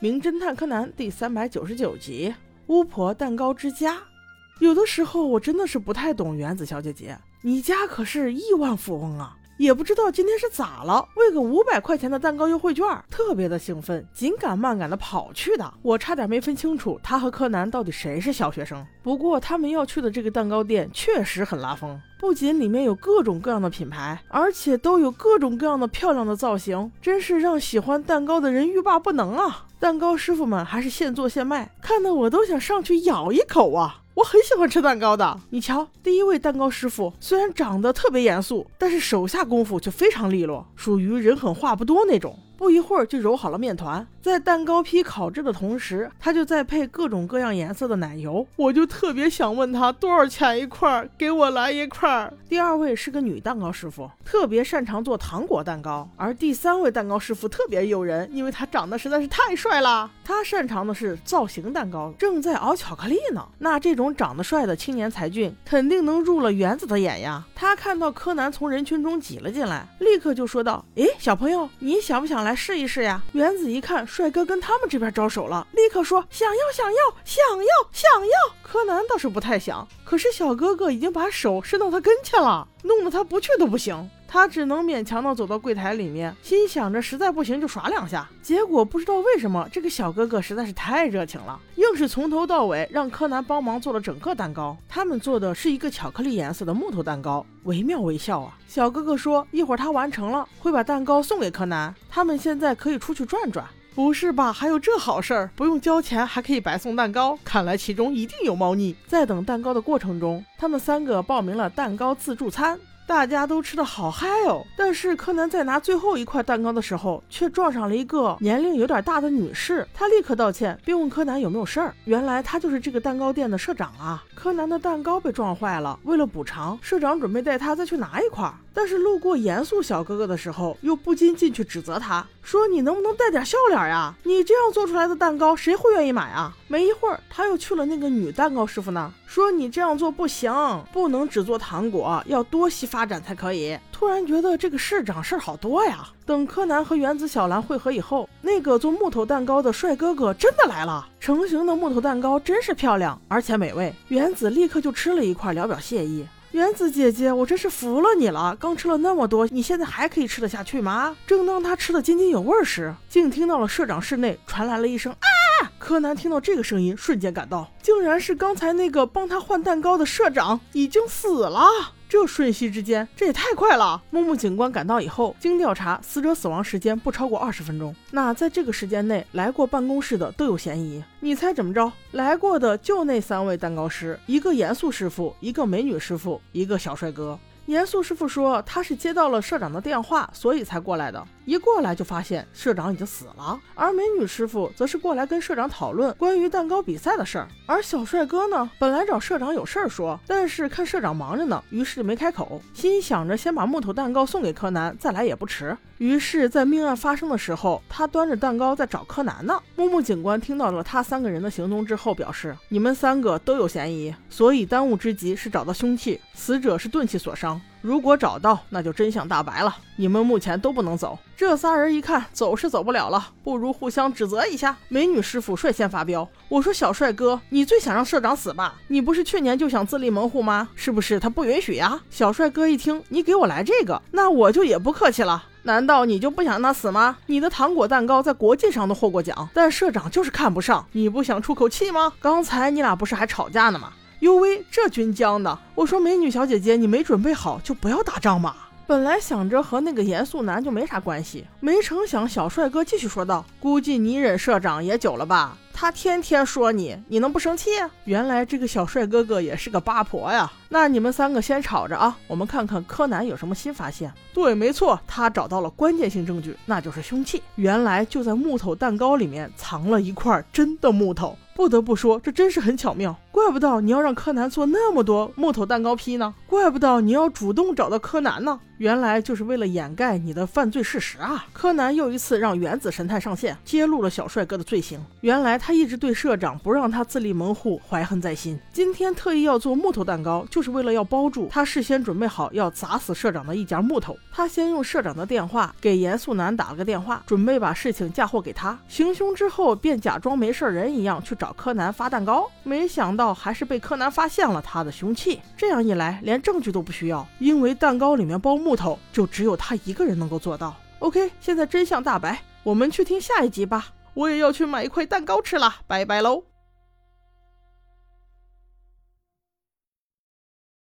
名侦探柯南》第三百九十九集《巫婆蛋糕之家》。有的时候我真的是不太懂原子小姐姐，你家可是亿万富翁啊！也不知道今天是咋了，为个五百块钱的蛋糕优惠券，特别的兴奋，紧赶慢赶的跑去的。我差点没分清楚他和柯南到底谁是小学生。不过他们要去的这个蛋糕店确实很拉风，不仅里面有各种各样的品牌，而且都有各种各样的漂亮的造型，真是让喜欢蛋糕的人欲罢不能啊！蛋糕师傅们还是现做现卖，看得我都想上去咬一口啊！我很喜欢吃蛋糕的，你瞧，第一位蛋糕师傅虽然长得特别严肃，但是手下功夫却非常利落，属于人狠话不多那种。不一会儿就揉好了面团，在蛋糕坯烤制的同时，他就在配各种各样颜色的奶油。我就特别想问他多少钱一块儿，给我来一块儿。第二位是个女蛋糕师傅，特别擅长做糖果蛋糕，而第三位蛋糕师傅特别诱人，因为他长得实在是太帅了。他擅长的是造型蛋糕，正在熬巧克力呢。那这种长得帅的青年才俊，肯定能入了原子的眼呀。他看到柯南从人群中挤了进来，立刻就说道：“诶，小朋友，你想不想来？”试一试呀！原子一看帅哥跟他们这边招手了，立刻说想要想要想要想要。柯南倒是不太想，可是小哥哥已经把手伸到他跟前了，弄得他不去都不行。他只能勉强的走到柜台里面，心想着实在不行就耍两下。结果不知道为什么，这个小哥哥实在是太热情了，硬是从头到尾让柯南帮忙做了整个蛋糕。他们做的是一个巧克力颜色的木头蛋糕，惟妙惟肖啊！小哥哥说一会儿他完成了会把蛋糕送给柯南。他们现在可以出去转转。不是吧？还有这好事儿？不用交钱还可以白送蛋糕？看来其中一定有猫腻。在等蛋糕的过程中，他们三个报名了蛋糕自助餐。大家都吃的好嗨哦，但是柯南在拿最后一块蛋糕的时候，却撞上了一个年龄有点大的女士。他立刻道歉，并问柯南有没有事儿。原来他就是这个蛋糕店的社长啊。柯南的蛋糕被撞坏了，为了补偿，社长准备带他再去拿一块。但是路过严肃小哥哥的时候，又不禁进去指责他，说你能不能带点笑脸呀？你这样做出来的蛋糕，谁会愿意买啊？没一会儿，他又去了那个女蛋糕师傅那儿，说你这样做不行，不能只做糖果，要多细发展才可以。突然觉得这个市长事儿好多呀。等柯南和原子小兰会合以后，那个做木头蛋糕的帅哥哥真的来了。成型的木头蛋糕真是漂亮，而且美味。原子立刻就吃了一块，聊表谢意。原子姐姐，我真是服了你了！刚吃了那么多，你现在还可以吃得下去吗？正当他吃得津津有味时，竟听到了社长室内传来了一声啊！柯南听到这个声音，瞬间感到，竟然是刚才那个帮他换蛋糕的社长已经死了。这瞬息之间，这也太快了！木木警官赶到以后，经调查，死者死亡时间不超过二十分钟。那在这个时间内来过办公室的都有嫌疑。你猜怎么着？来过的就那三位蛋糕师：一个严肃师傅，一个美女师傅，一个小帅哥。严肃师傅说他是接到了社长的电话，所以才过来的。一过来就发现社长已经死了，而美女师傅则是过来跟社长讨论关于蛋糕比赛的事儿。而小帅哥呢，本来找社长有事儿说，但是看社长忙着呢，于是就没开口，心想着先把木头蛋糕送给柯南，再来也不迟。于是，在命案发生的时候，他端着蛋糕在找柯南呢。木木警官听到了他三个人的行踪之后，表示你们三个都有嫌疑，所以当务之急是找到凶器。死者是钝器所伤。如果找到，那就真相大白了。你们目前都不能走。这仨人一看走是走不了了，不如互相指责一下。美女师傅率先发飙，我说小帅哥，你最想让社长死吧？你不是去年就想自立门户吗？是不是他不允许呀？小帅哥一听，你给我来这个，那我就也不客气了。难道你就不想让他死吗？你的糖果蛋糕在国际上都获过奖，但社长就是看不上。你不想出口气吗？刚才你俩不是还吵架呢吗？呦喂，这军将的！我说美女小姐姐，你没准备好就不要打仗嘛。本来想着和那个严肃男就没啥关系，没成想小帅哥继续说道：“估计你忍社长也久了吧？他天天说你，你能不生气？原来这个小帅哥哥也是个八婆呀！那你们三个先吵着啊，我们看看柯南有什么新发现。对，没错，他找到了关键性证据，那就是凶器。原来就在木头蛋糕里面藏了一块真的木头。不得不说，这真是很巧妙，怪不得你要让柯南做那么多木头蛋糕坯呢。”怪不得你要主动找到柯南呢，原来就是为了掩盖你的犯罪事实啊！柯南又一次让原子神探上线，揭露了小帅哥的罪行。原来他一直对社长不让他自立门户怀恨在心，今天特意要做木头蛋糕，就是为了要包住他事先准备好要砸死社长的一截木头。他先用社长的电话给严肃男打了个电话，准备把事情嫁祸给他。行凶之后便假装没事人一样去找柯南发蛋糕，没想到还是被柯南发现了他的凶器。这样一来，连证据都不需要，因为蛋糕里面包木头，就只有他一个人能够做到。OK，现在真相大白，我们去听下一集吧。我也要去买一块蛋糕吃了，拜拜喽。